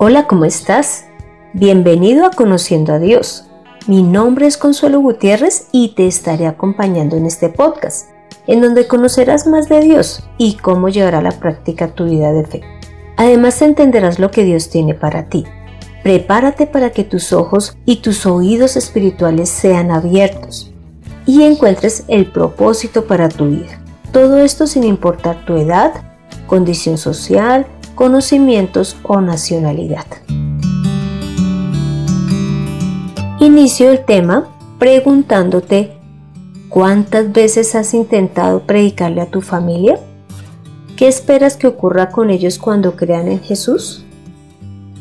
Hola, ¿cómo estás? Bienvenido a Conociendo a Dios. Mi nombre es Consuelo Gutiérrez y te estaré acompañando en este podcast, en donde conocerás más de Dios y cómo llevar a la práctica tu vida de fe. Además entenderás lo que Dios tiene para ti. Prepárate para que tus ojos y tus oídos espirituales sean abiertos y encuentres el propósito para tu vida. Todo esto sin importar tu edad, condición social, conocimientos o nacionalidad. Inicio el tema preguntándote ¿cuántas veces has intentado predicarle a tu familia? ¿Qué esperas que ocurra con ellos cuando crean en Jesús?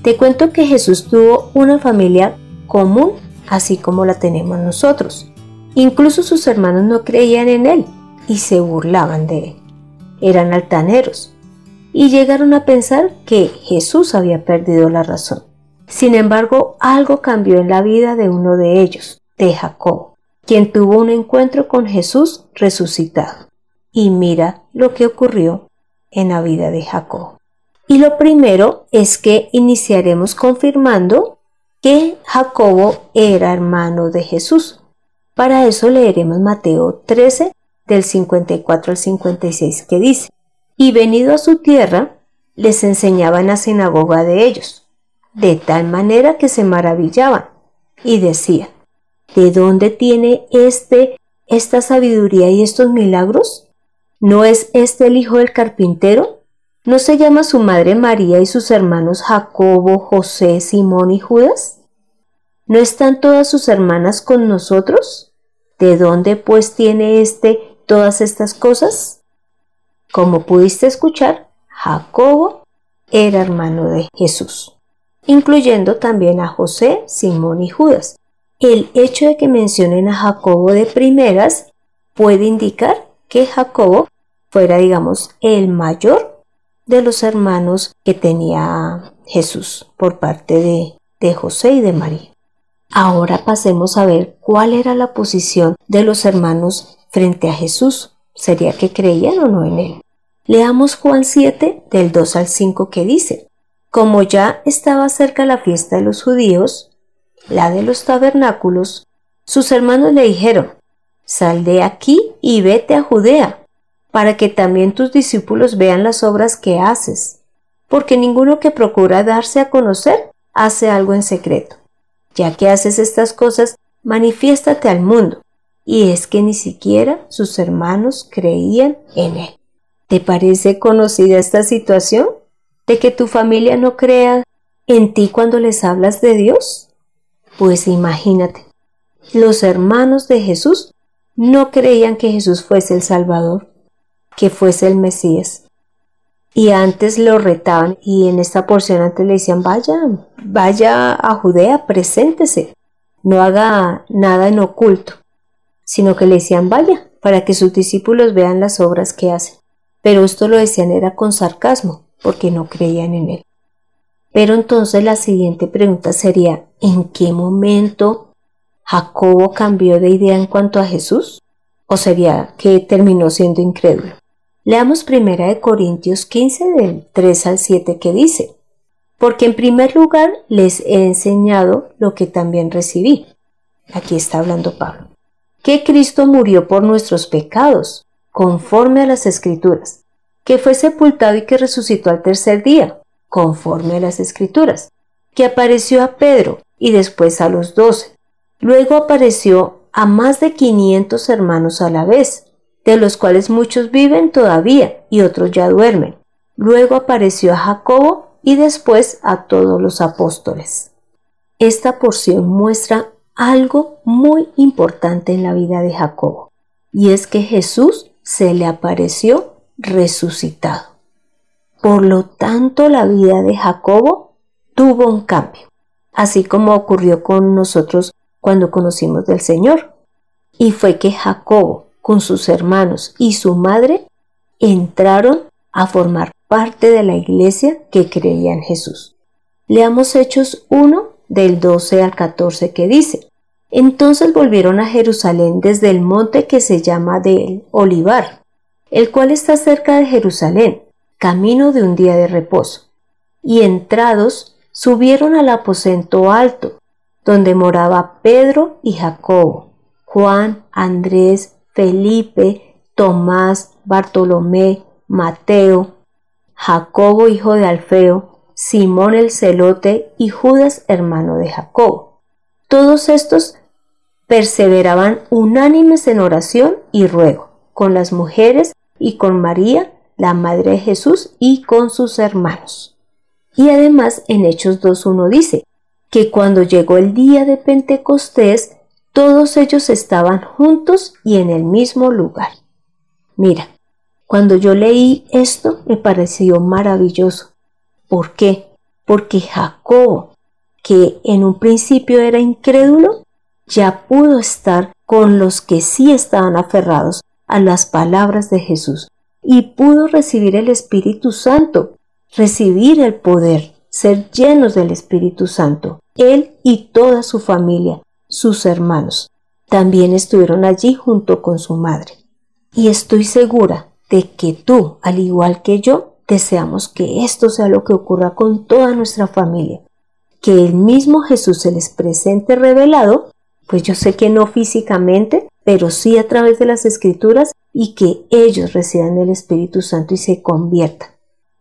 Te cuento que Jesús tuvo una familia común así como la tenemos nosotros. Incluso sus hermanos no creían en él y se burlaban de él. Eran altaneros y llegaron a pensar que Jesús había perdido la razón. Sin embargo, algo cambió en la vida de uno de ellos, de Jacob, quien tuvo un encuentro con Jesús resucitado. Y mira lo que ocurrió en la vida de Jacob. Y lo primero es que iniciaremos confirmando que Jacobo era hermano de Jesús. Para eso leeremos Mateo 13 del 54 al 56 que dice, y venido a su tierra, les enseñaba en la sinagoga de ellos, de tal manera que se maravillaban y decían, ¿de dónde tiene este esta sabiduría y estos milagros? ¿No es este el hijo del carpintero? ¿No se llama su madre María y sus hermanos Jacobo, José, Simón y Judas? ¿No están todas sus hermanas con nosotros? ¿De dónde pues tiene este todas estas cosas? Como pudiste escuchar, Jacobo era hermano de Jesús, incluyendo también a José, Simón y Judas. El hecho de que mencionen a Jacobo de primeras puede indicar que Jacobo fuera, digamos, el mayor de los hermanos que tenía Jesús por parte de, de José y de María. Ahora pasemos a ver cuál era la posición de los hermanos frente a Jesús. ¿Sería que creían o no en él? Leamos Juan 7 del 2 al 5 que dice, como ya estaba cerca la fiesta de los judíos, la de los tabernáculos, sus hermanos le dijeron, sal de aquí y vete a Judea, para que también tus discípulos vean las obras que haces, porque ninguno que procura darse a conocer hace algo en secreto. Ya que haces estas cosas, manifiéstate al mundo y es que ni siquiera sus hermanos creían en él. ¿Te parece conocida esta situación? ¿De que tu familia no crea en ti cuando les hablas de Dios? Pues imagínate, los hermanos de Jesús no creían que Jesús fuese el Salvador, que fuese el Mesías. Y antes lo retaban y en esta porción antes le decían, vaya, vaya a Judea, preséntese, no haga nada en oculto sino que le decían vaya, para que sus discípulos vean las obras que hacen. Pero esto lo decían era con sarcasmo, porque no creían en él. Pero entonces la siguiente pregunta sería, ¿en qué momento Jacobo cambió de idea en cuanto a Jesús? ¿O sería que terminó siendo incrédulo? Leamos primera de Corintios 15 del 3 al 7 que dice, porque en primer lugar les he enseñado lo que también recibí. Aquí está hablando Pablo que Cristo murió por nuestros pecados, conforme a las Escrituras, que fue sepultado y que resucitó al tercer día, conforme a las Escrituras, que apareció a Pedro y después a los doce. Luego apareció a más de quinientos hermanos a la vez, de los cuales muchos viven todavía y otros ya duermen. Luego apareció a Jacobo y después a todos los apóstoles. Esta porción muestra algo muy importante en la vida de Jacobo, y es que Jesús se le apareció resucitado. Por lo tanto, la vida de Jacobo tuvo un cambio, así como ocurrió con nosotros cuando conocimos del Señor. Y fue que Jacobo, con sus hermanos y su madre, entraron a formar parte de la iglesia que creía en Jesús. Leamos Hechos 1 del 12 al 14 que dice, Entonces volvieron a Jerusalén desde el monte que se llama del Olivar, el cual está cerca de Jerusalén, camino de un día de reposo. Y entrados subieron al aposento alto, donde moraba Pedro y Jacobo, Juan, Andrés, Felipe, Tomás, Bartolomé, Mateo, Jacobo hijo de Alfeo, Simón el celote y Judas hermano de Jacobo. Todos estos perseveraban unánimes en oración y ruego, con las mujeres y con María, la Madre de Jesús, y con sus hermanos. Y además en Hechos 2.1 dice que cuando llegó el día de Pentecostés, todos ellos estaban juntos y en el mismo lugar. Mira, cuando yo leí esto me pareció maravilloso. ¿Por qué? Porque Jacobo, que en un principio era incrédulo, ya pudo estar con los que sí estaban aferrados a las palabras de Jesús y pudo recibir el Espíritu Santo, recibir el poder, ser llenos del Espíritu Santo, él y toda su familia, sus hermanos. También estuvieron allí junto con su madre. Y estoy segura de que tú, al igual que yo, deseamos que esto sea lo que ocurra con toda nuestra familia, que el mismo Jesús se les presente revelado pues yo sé que no físicamente, pero sí a través de las escrituras y que ellos reciban el Espíritu Santo y se conviertan.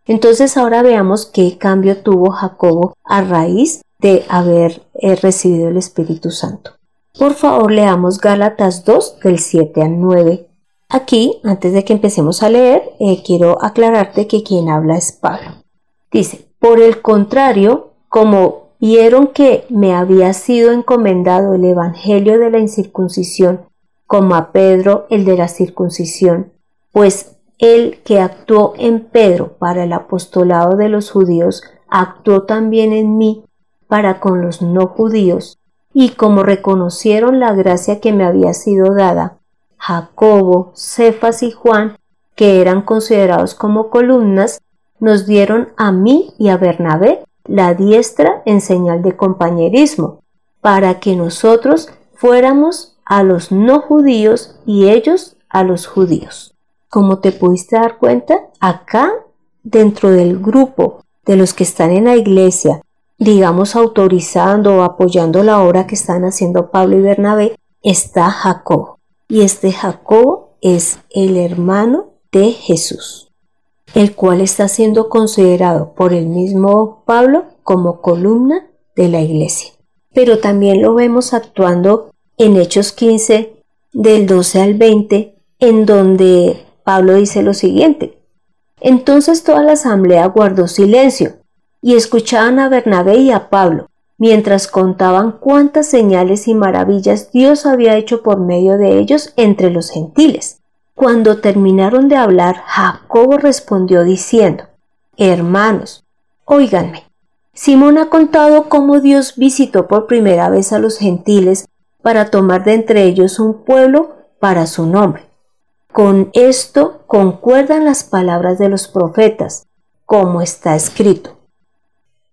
Entonces ahora veamos qué cambio tuvo Jacobo a raíz de haber eh, recibido el Espíritu Santo. Por favor, leamos Gálatas 2 del 7 al 9. Aquí, antes de que empecemos a leer, eh, quiero aclararte que quien habla es Pablo. Dice, por el contrario, como vieron que me había sido encomendado el Evangelio de la incircuncisión, como a Pedro el de la circuncisión, pues el que actuó en Pedro para el apostolado de los judíos, actuó también en mí para con los no judíos, y como reconocieron la gracia que me había sido dada, Jacobo, Cefas y Juan, que eran considerados como columnas, nos dieron a mí y a Bernabé la diestra en señal de compañerismo, para que nosotros fuéramos a los no judíos y ellos a los judíos. Como te pudiste dar cuenta, acá dentro del grupo de los que están en la iglesia, digamos autorizando o apoyando la obra que están haciendo Pablo y Bernabé, está Jacob. Y este Jacob es el hermano de Jesús el cual está siendo considerado por el mismo Pablo como columna de la iglesia. Pero también lo vemos actuando en Hechos 15 del 12 al 20, en donde Pablo dice lo siguiente. Entonces toda la asamblea guardó silencio y escuchaban a Bernabé y a Pablo, mientras contaban cuántas señales y maravillas Dios había hecho por medio de ellos entre los gentiles. Cuando terminaron de hablar, Jacobo respondió diciendo, Hermanos, óiganme. Simón ha contado cómo Dios visitó por primera vez a los gentiles para tomar de entre ellos un pueblo para su nombre. Con esto concuerdan las palabras de los profetas, como está escrito.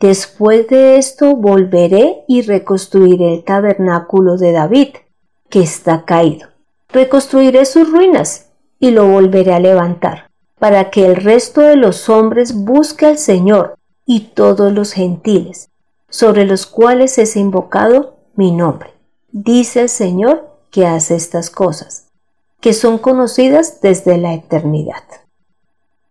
Después de esto volveré y reconstruiré el tabernáculo de David, que está caído. Reconstruiré sus ruinas y lo volveré a levantar, para que el resto de los hombres busque al Señor y todos los gentiles, sobre los cuales es invocado mi nombre. Dice el Señor que hace estas cosas, que son conocidas desde la eternidad.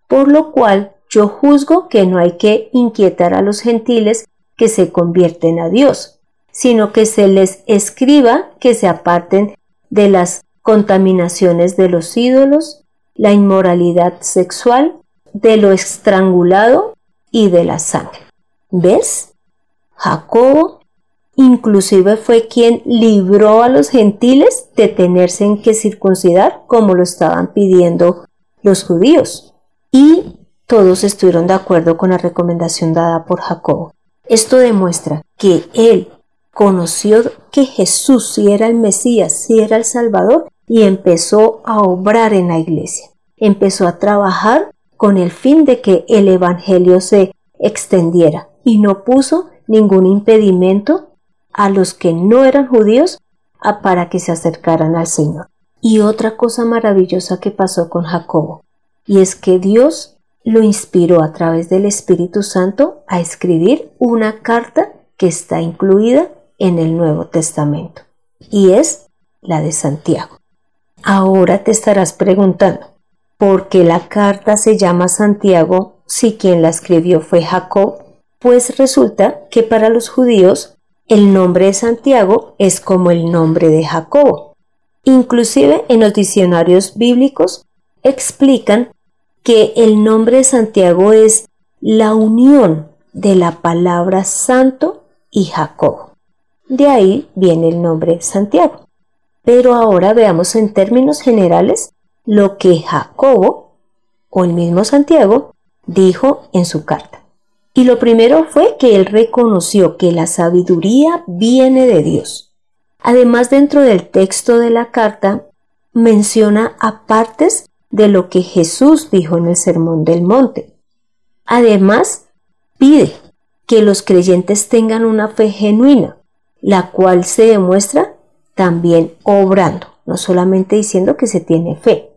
Por lo cual yo juzgo que no hay que inquietar a los gentiles que se convierten a Dios, sino que se les escriba que se aparten de las contaminaciones de los ídolos, la inmoralidad sexual, de lo estrangulado y de la sangre. ¿Ves? Jacobo inclusive fue quien libró a los gentiles de tenerse en que circuncidar como lo estaban pidiendo los judíos. Y todos estuvieron de acuerdo con la recomendación dada por Jacobo. Esto demuestra que él conoció que Jesús sí era el Mesías, sí era el Salvador y empezó a obrar en la iglesia. Empezó a trabajar con el fin de que el Evangelio se extendiera y no puso ningún impedimento a los que no eran judíos para que se acercaran al Señor. Y otra cosa maravillosa que pasó con Jacobo, y es que Dios lo inspiró a través del Espíritu Santo a escribir una carta que está incluida en el Nuevo Testamento y es la de Santiago. Ahora te estarás preguntando, ¿por qué la carta se llama Santiago si quien la escribió fue Jacob? Pues resulta que para los judíos el nombre de Santiago es como el nombre de Jacobo. Inclusive en los diccionarios bíblicos explican que el nombre de Santiago es la unión de la palabra santo y Jacobo. De ahí viene el nombre Santiago. Pero ahora veamos en términos generales lo que Jacobo, o el mismo Santiago, dijo en su carta. Y lo primero fue que él reconoció que la sabiduría viene de Dios. Además, dentro del texto de la carta, menciona apartes de lo que Jesús dijo en el Sermón del Monte. Además, pide que los creyentes tengan una fe genuina, la cual se demuestra también obrando, no solamente diciendo que se tiene fe.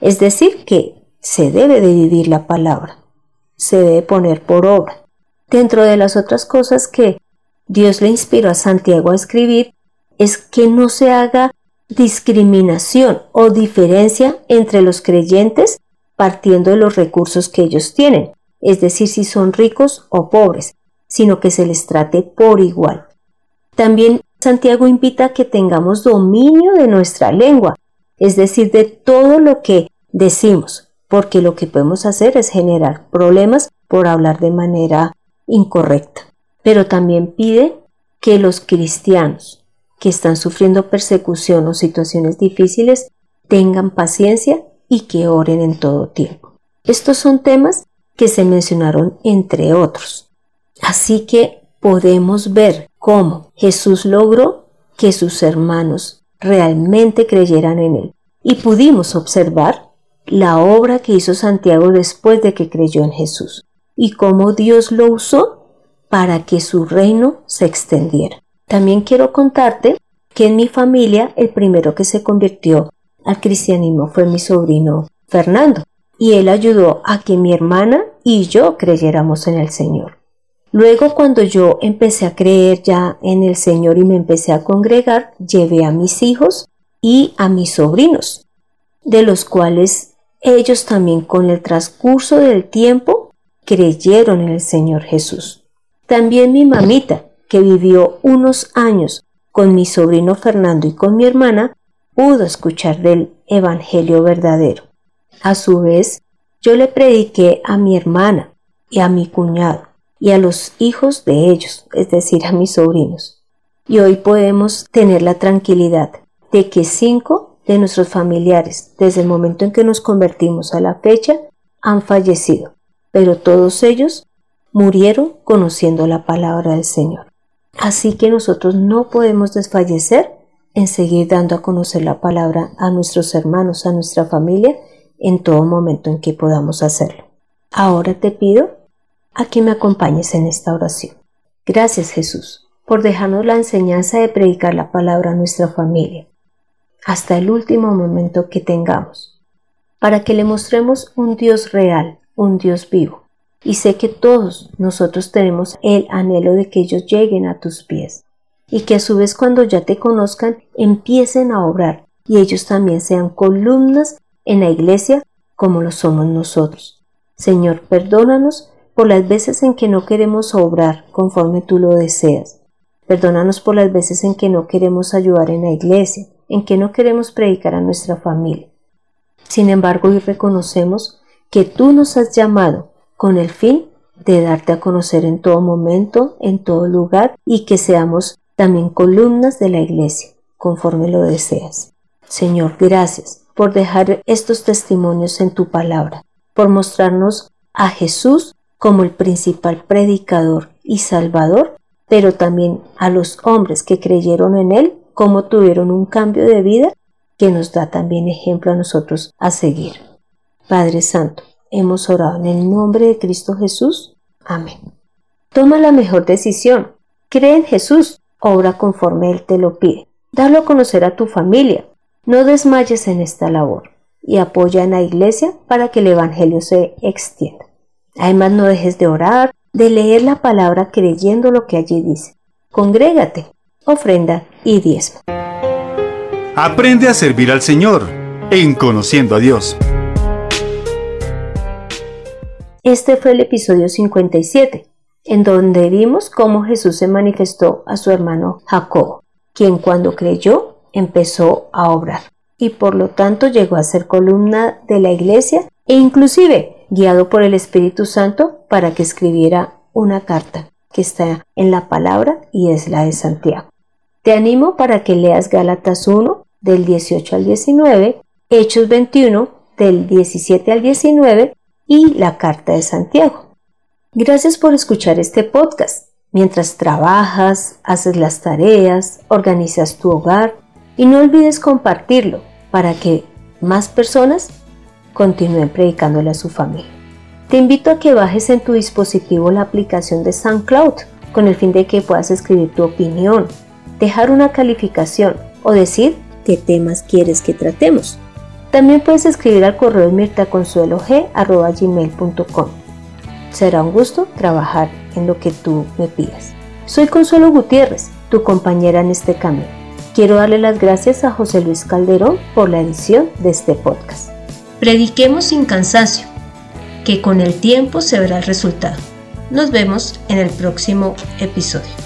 Es decir, que se debe de vivir la palabra, se debe poner por obra. Dentro de las otras cosas que Dios le inspiró a Santiago a escribir es que no se haga discriminación o diferencia entre los creyentes partiendo de los recursos que ellos tienen, es decir, si son ricos o pobres, sino que se les trate por igual. También Santiago invita que tengamos dominio de nuestra lengua, es decir, de todo lo que decimos, porque lo que podemos hacer es generar problemas por hablar de manera incorrecta. Pero también pide que los cristianos, que están sufriendo persecución o situaciones difíciles tengan paciencia y que oren en todo tiempo. Estos son temas que se mencionaron entre otros. Así que podemos ver cómo Jesús logró que sus hermanos realmente creyeran en él. Y pudimos observar la obra que hizo Santiago después de que creyó en Jesús y cómo Dios lo usó para que su reino se extendiera. También quiero contarte que en mi familia el primero que se convirtió al cristianismo fue mi sobrino Fernando, y él ayudó a que mi hermana y yo creyéramos en el Señor. Luego cuando yo empecé a creer ya en el Señor y me empecé a congregar, llevé a mis hijos y a mis sobrinos, de los cuales ellos también con el transcurso del tiempo creyeron en el Señor Jesús. También mi mamita, que vivió unos años con mi sobrino Fernando y con mi hermana, pudo escuchar del Evangelio verdadero. A su vez, yo le prediqué a mi hermana y a mi cuñado y a los hijos de ellos, es decir, a mis sobrinos. Y hoy podemos tener la tranquilidad de que cinco de nuestros familiares, desde el momento en que nos convertimos a la fecha, han fallecido, pero todos ellos murieron conociendo la palabra del Señor. Así que nosotros no podemos desfallecer en seguir dando a conocer la palabra a nuestros hermanos, a nuestra familia, en todo momento en que podamos hacerlo. Ahora te pido a que me acompañes en esta oración. Gracias Jesús por dejarnos la enseñanza de predicar la palabra a nuestra familia, hasta el último momento que tengamos, para que le mostremos un Dios real, un Dios vivo, y sé que todos nosotros tenemos el anhelo de que ellos lleguen a tus pies y que a su vez cuando ya te conozcan empiecen a obrar y ellos también sean columnas en la iglesia como lo somos nosotros. Señor, perdónanos por las veces en que no queremos obrar conforme tú lo deseas. Perdónanos por las veces en que no queremos ayudar en la iglesia, en que no queremos predicar a nuestra familia. Sin embargo, hoy reconocemos que tú nos has llamado con el fin de darte a conocer en todo momento, en todo lugar y que seamos también columnas de la iglesia, conforme lo deseas. Señor, gracias por dejar estos testimonios en tu palabra, por mostrarnos a Jesús como el principal predicador y salvador, pero también a los hombres que creyeron en él, como tuvieron un cambio de vida que nos da también ejemplo a nosotros a seguir. Padre Santo, Hemos orado en el nombre de Cristo Jesús. Amén. Toma la mejor decisión. Cree en Jesús. Obra conforme Él te lo pide. Dalo a conocer a tu familia. No desmayes en esta labor. y apoya en la iglesia para que el Evangelio se extienda. Además, no dejes de orar, de leer la palabra creyendo lo que allí dice. Congrégate, ofrenda y diezmo. Aprende a servir al Señor en Conociendo a Dios. Este fue el episodio 57, en donde vimos cómo Jesús se manifestó a su hermano Jacob, quien cuando creyó empezó a obrar y por lo tanto llegó a ser columna de la iglesia e inclusive guiado por el Espíritu Santo para que escribiera una carta que está en la palabra y es la de Santiago. Te animo para que leas Gálatas 1 del 18 al 19, Hechos 21 del 17 al 19 y la carta de Santiago. Gracias por escuchar este podcast. Mientras trabajas, haces las tareas, organizas tu hogar y no olvides compartirlo para que más personas continúen predicándole a su familia. Te invito a que bajes en tu dispositivo la aplicación de SoundCloud con el fin de que puedas escribir tu opinión, dejar una calificación o decir qué temas quieres que tratemos. También puedes escribir al correo mirtaconsuelog.com. Será un gusto trabajar en lo que tú me pidas. Soy Consuelo Gutiérrez, tu compañera en este camino. Quiero darle las gracias a José Luis Calderón por la edición de este podcast. Prediquemos sin cansancio, que con el tiempo se verá el resultado. Nos vemos en el próximo episodio.